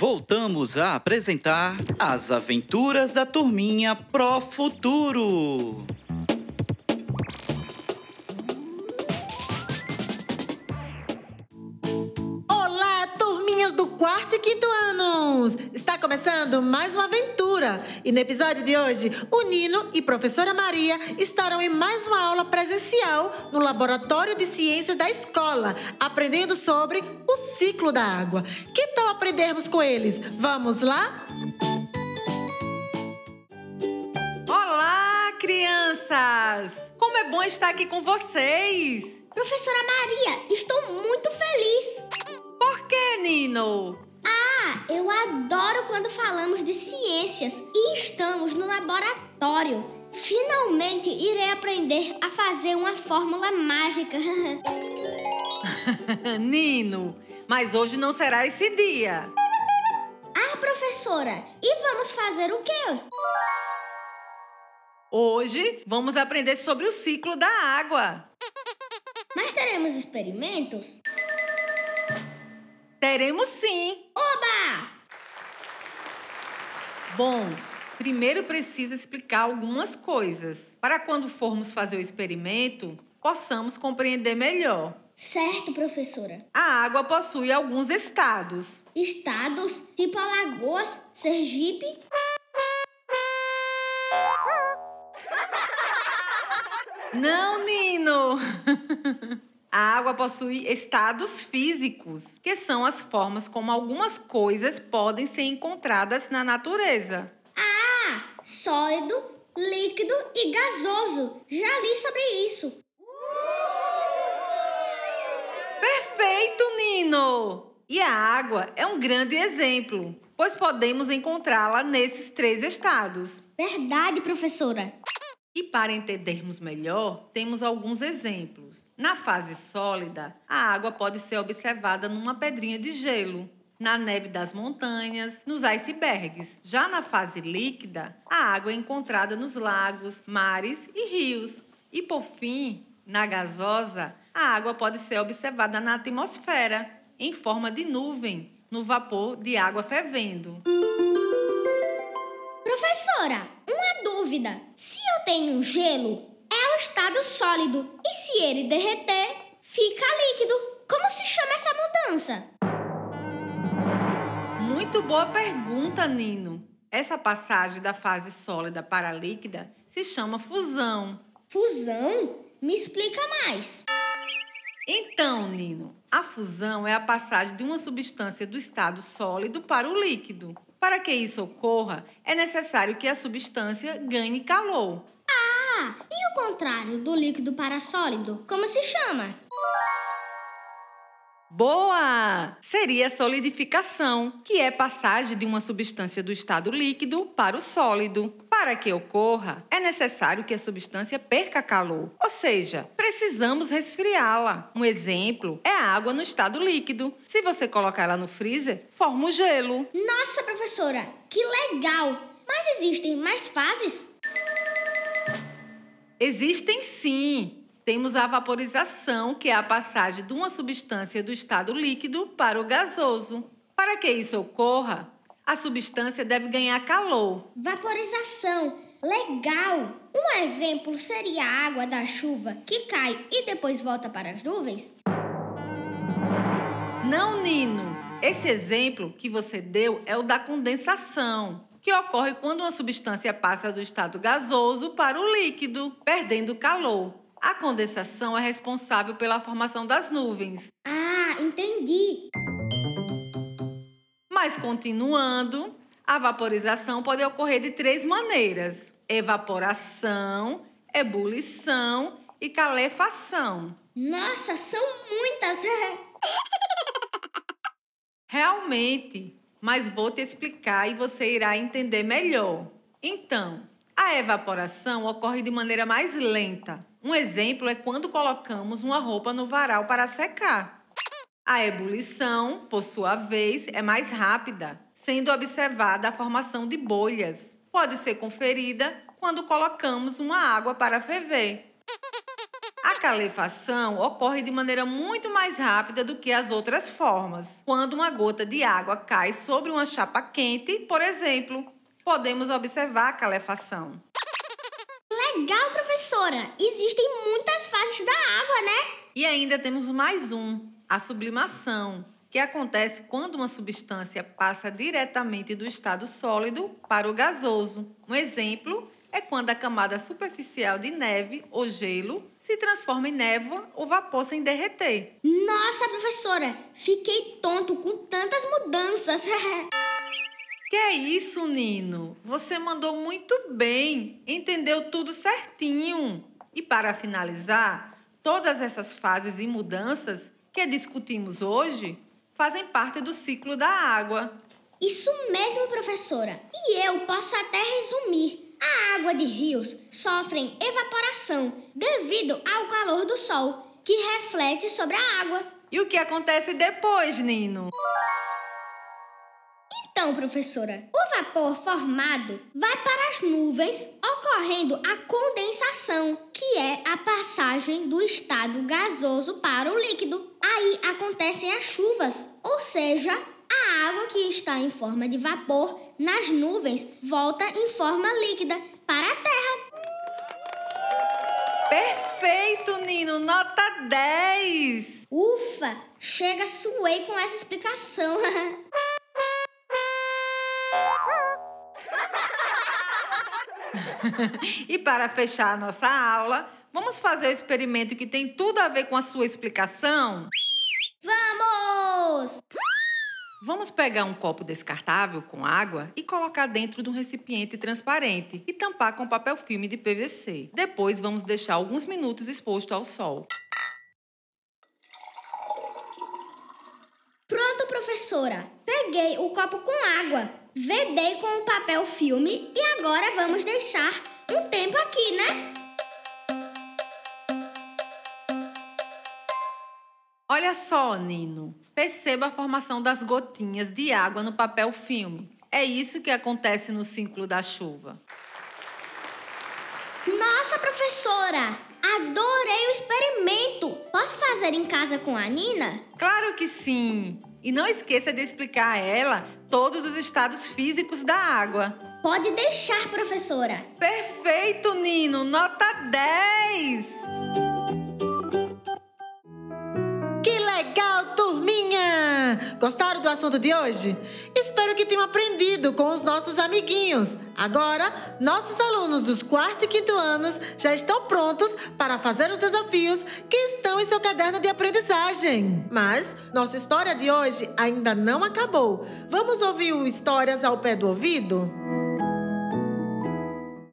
voltamos a apresentar As Aventuras da Turminha Pro Futuro. Turminhas do quarto e quinto anos! Está começando mais uma aventura e no episódio de hoje, o Nino e professora Maria estarão em mais uma aula presencial no Laboratório de Ciências da escola, aprendendo sobre o ciclo da água. Que tal aprendermos com eles? Vamos lá? Olá, crianças! Como é bom estar aqui com vocês! Professora Maria, estou muito feliz. Por que, Nino? Ah, eu adoro quando falamos de ciências e estamos no laboratório. Finalmente irei aprender a fazer uma fórmula mágica. Nino, mas hoje não será esse dia. ah, professora, e vamos fazer o quê? Hoje vamos aprender sobre o ciclo da água. Mas teremos experimentos? Teremos sim. Oba! Bom, primeiro precisa explicar algumas coisas para quando formos fazer o experimento possamos compreender melhor. Certo, professora. A água possui alguns estados. Estados tipo Alagoas, Sergipe. Não, Nino! A água possui estados físicos, que são as formas como algumas coisas podem ser encontradas na natureza. Ah, sólido, líquido e gasoso. Já li sobre isso. Perfeito, Nino! E a água é um grande exemplo, pois podemos encontrá-la nesses três estados. Verdade, professora. E para entendermos melhor, temos alguns exemplos. Na fase sólida, a água pode ser observada numa pedrinha de gelo, na neve das montanhas, nos icebergs. Já na fase líquida, a água é encontrada nos lagos, mares e rios. E por fim, na gasosa, a água pode ser observada na atmosfera, em forma de nuvem, no vapor de água fervendo. Professora, uma dúvida. Se eu tenho gelo, é o estado sólido. E se ele derreter, fica líquido. Como se chama essa mudança? Muito boa pergunta, Nino. Essa passagem da fase sólida para líquida se chama fusão. Fusão? Me explica mais. Então, Nino, a fusão é a passagem de uma substância do estado sólido para o líquido. Para que isso ocorra, é necessário que a substância ganhe calor. Ah, e o contrário do líquido para sólido? Como se chama? Boa! Seria a solidificação, que é passagem de uma substância do estado líquido para o sólido. Para que ocorra, é necessário que a substância perca calor, ou seja, precisamos resfriá-la. Um exemplo é a água no estado líquido. Se você colocar ela no freezer, forma o gelo. Nossa, professora, que legal! Mas existem mais fases? Existem sim. Temos a vaporização, que é a passagem de uma substância do estado líquido para o gasoso. Para que isso ocorra, a substância deve ganhar calor. Vaporização. Legal! Um exemplo seria a água da chuva que cai e depois volta para as nuvens? Não, Nino. Esse exemplo que você deu é o da condensação, que ocorre quando uma substância passa do estado gasoso para o líquido, perdendo calor. A condensação é responsável pela formação das nuvens. Ah, entendi. Mas continuando, a vaporização pode ocorrer de três maneiras: evaporação, ebulição e calefação. Nossa, são muitas! Realmente, mas vou te explicar e você irá entender melhor. Então, a evaporação ocorre de maneira mais lenta. Um exemplo é quando colocamos uma roupa no varal para secar. A ebulição, por sua vez, é mais rápida, sendo observada a formação de bolhas. Pode ser conferida quando colocamos uma água para ferver. A calefação ocorre de maneira muito mais rápida do que as outras formas. Quando uma gota de água cai sobre uma chapa quente, por exemplo, podemos observar a calefação. Legal, professora! Existem muitas fases da água, né? E ainda temos mais um, a sublimação, que acontece quando uma substância passa diretamente do estado sólido para o gasoso. Um exemplo é quando a camada superficial de neve ou gelo se transforma em névoa ou vapor sem derreter. Nossa, professora, fiquei tonto com tantas mudanças. que é isso, Nino? Você mandou muito bem, entendeu tudo certinho. E para finalizar, todas essas fases e mudanças que discutimos hoje fazem parte do ciclo da água. Isso mesmo, professora. E eu posso até resumir. A água de rios sofrem evaporação devido ao calor do sol, que reflete sobre a água. E o que acontece depois, Nino? Então, professora, o vapor formado vai para as nuvens, ocorrendo a condensação, que é a passagem do estado gasoso para o líquido. Aí acontecem as chuvas, ou seja, que está em forma de vapor nas nuvens volta em forma líquida para a Terra. Perfeito, Nino! Nota 10! Ufa! Chega, suei com essa explicação. e para fechar a nossa aula, vamos fazer o experimento que tem tudo a ver com a sua explicação? Vamos pegar um copo descartável com água e colocar dentro de um recipiente transparente e tampar com papel filme de PVC. Depois vamos deixar alguns minutos exposto ao sol. Pronto, professora. Peguei o copo com água, vedei com o papel filme e agora vamos deixar um tempo aqui, né? Olha só, Nino. Perceba a formação das gotinhas de água no papel filme. É isso que acontece no ciclo da chuva. Nossa, professora! Adorei o experimento! Posso fazer em casa com a Nina? Claro que sim! E não esqueça de explicar a ela todos os estados físicos da água. Pode deixar, professora! Perfeito, Nino! Nota 10! Gostaram do assunto de hoje? Espero que tenham aprendido com os nossos amiguinhos. Agora, nossos alunos dos quarto e quinto anos já estão prontos para fazer os desafios que estão em seu caderno de aprendizagem. Mas nossa história de hoje ainda não acabou. Vamos ouvir o Histórias ao pé do ouvido?